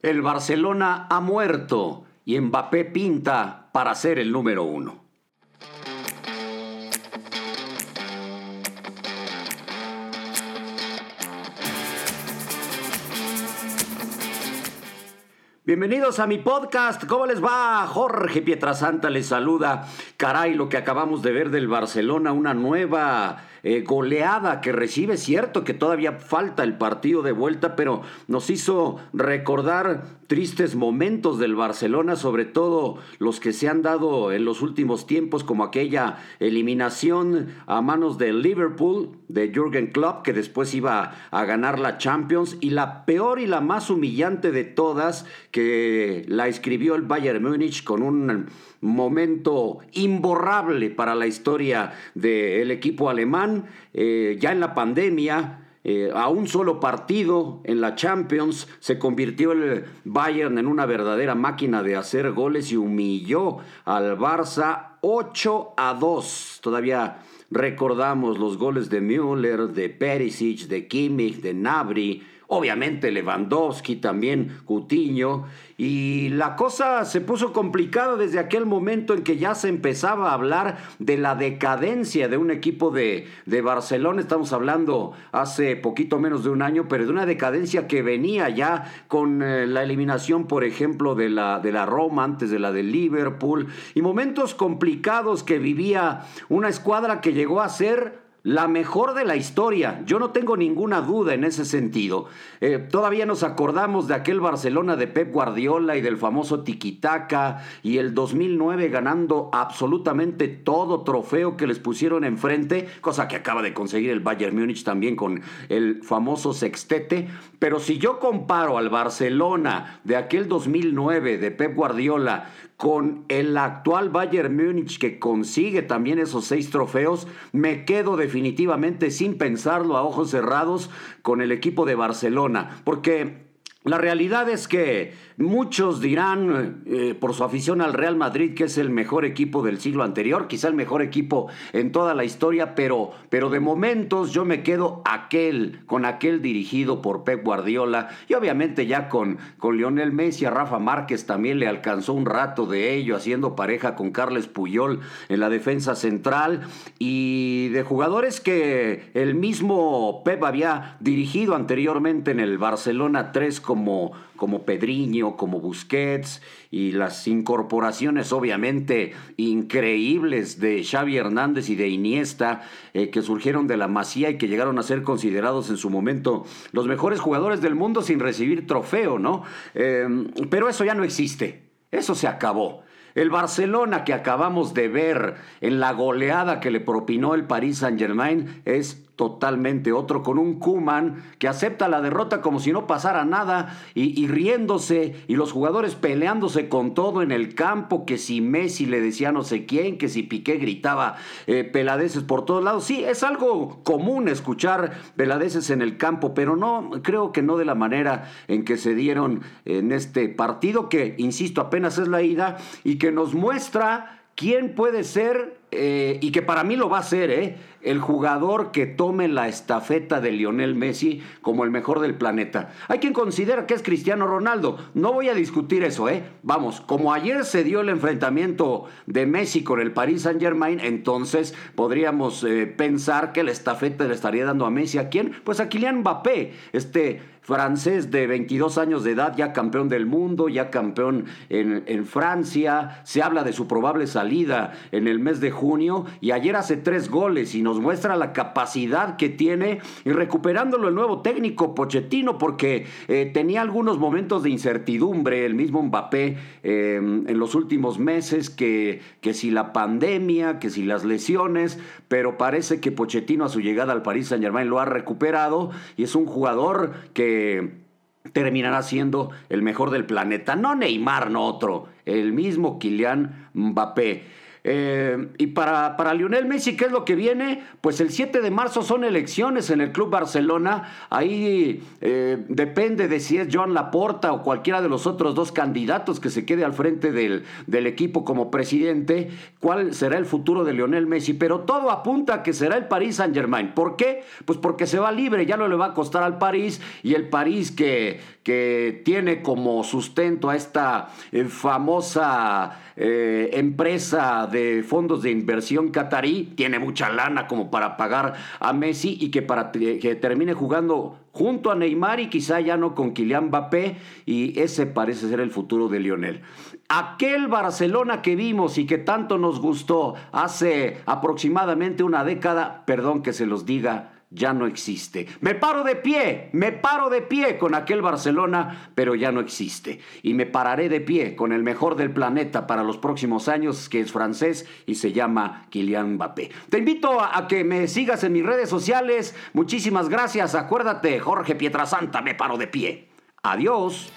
El Barcelona ha muerto y Mbappé pinta para ser el número uno. Bienvenidos a mi podcast. ¿Cómo les va? Jorge Pietrasanta les saluda. Caray, lo que acabamos de ver del Barcelona, una nueva eh, goleada que recibe. Cierto que todavía falta el partido de vuelta, pero nos hizo recordar tristes momentos del Barcelona, sobre todo los que se han dado en los últimos tiempos, como aquella eliminación a manos del Liverpool de Jürgen Klopp, que después iba a ganar la Champions, y la peor y la más humillante de todas, que la escribió el Bayern Múnich con un momento imborrable para la historia del equipo alemán, eh, ya en la pandemia. Eh, a un solo partido en la Champions se convirtió el Bayern en una verdadera máquina de hacer goles y humilló al Barça 8 a 2. Todavía recordamos los goles de Müller, de Perisic, de Kimmich, de Nabri, obviamente Lewandowski, también Cutiño, y la cosa se puso complicada desde aquel momento en que ya se empezaba a hablar de la decadencia de un equipo de, de Barcelona, estamos hablando hace poquito menos de un año, pero de una decadencia que venía ya con eh, la eliminación, por ejemplo, de la, de la Roma antes de la de Liverpool, y momentos complicados que vivía una escuadra que llegó a ser la mejor de la historia. Yo no tengo ninguna duda en ese sentido. Eh, todavía nos acordamos de aquel Barcelona de Pep Guardiola y del famoso Tiquitaca y el 2009 ganando absolutamente todo trofeo que les pusieron enfrente, cosa que acaba de conseguir el Bayern Múnich también con el famoso sextete. Pero si yo comparo al Barcelona de aquel 2009 de Pep Guardiola con el actual Bayern Múnich que consigue también esos seis trofeos, me quedo definitivamente sin pensarlo a ojos cerrados con el equipo de Barcelona, porque la realidad es que muchos dirán eh, por su afición al Real Madrid que es el mejor equipo del siglo anterior, quizá el mejor equipo en toda la historia, pero, pero de momentos yo me quedo aquel, con aquel dirigido por Pep Guardiola y obviamente ya con, con Lionel Messi, a Rafa Márquez también le alcanzó un rato de ello haciendo pareja con Carles Puyol en la defensa central. Y de jugadores que el mismo Pep había dirigido anteriormente en el Barcelona 3 como como, como Pedriño, como Busquets y las incorporaciones obviamente increíbles de Xavi Hernández y de Iniesta eh, que surgieron de la Masía y que llegaron a ser considerados en su momento los mejores jugadores del mundo sin recibir trofeo, ¿no? Em, pero eso ya no existe, eso se acabó. El Barcelona que acabamos de ver en la goleada que le propinó el Paris Saint-Germain es totalmente otro, con un Kuman que acepta la derrota como si no pasara nada y, riéndose y los jugadores peleándose con todo en el campo, que si Messi le decía no sé quién, que si Piqué gritaba eh, peladeces por todos lados. Sí, es algo común escuchar peladeces en el campo, pero no, creo que no de la manera en que se dieron en este partido, que, insisto, apenas es la ida y que nos muestra quién puede ser eh, y que para mí lo va a ser, ¿eh? El jugador que tome la estafeta de Lionel Messi como el mejor del planeta. Hay quien considera que es Cristiano Ronaldo. No voy a discutir eso, ¿eh? Vamos, como ayer se dio el enfrentamiento de Messi con el Paris Saint Germain, entonces podríamos eh, pensar que la estafeta le estaría dando a Messi. ¿A quién? Pues a Kylian Mbappé, este francés de 22 años de edad, ya campeón del mundo, ya campeón en, en Francia. Se habla de su probable salida en el mes de junio y ayer hace tres goles y nos muestra la capacidad que tiene y recuperándolo el nuevo técnico Pochettino porque eh, tenía algunos momentos de incertidumbre el mismo Mbappé eh, en los últimos meses que, que si la pandemia, que si las lesiones, pero parece que Pochettino a su llegada al Paris Saint Germain lo ha recuperado y es un jugador que terminará siendo el mejor del planeta. No Neymar, no otro, el mismo Kylian Mbappé. Eh, y para, para Lionel Messi, ¿qué es lo que viene? Pues el 7 de marzo son elecciones en el Club Barcelona. Ahí eh, depende de si es Joan Laporta o cualquiera de los otros dos candidatos que se quede al frente del, del equipo como presidente, cuál será el futuro de Lionel Messi. Pero todo apunta a que será el Paris Saint Germain. ¿Por qué? Pues porque se va libre, ya no le va a costar al París y el París que, que tiene como sustento a esta eh, famosa empresa de fondos de inversión catarí, tiene mucha lana como para pagar a Messi y que para que termine jugando junto a Neymar y quizá ya no con Kylian Mbappé y ese parece ser el futuro de Lionel. Aquel Barcelona que vimos y que tanto nos gustó hace aproximadamente una década, perdón que se los diga, ya no existe. Me paro de pie, me paro de pie con aquel Barcelona, pero ya no existe. Y me pararé de pie con el mejor del planeta para los próximos años, que es francés y se llama Kylian Mbappé. Te invito a, que me sigas en mis redes sociales. Muchísimas gracias. Acuérdate, Jorge Pietrasanta, me paro de pie. Adiós.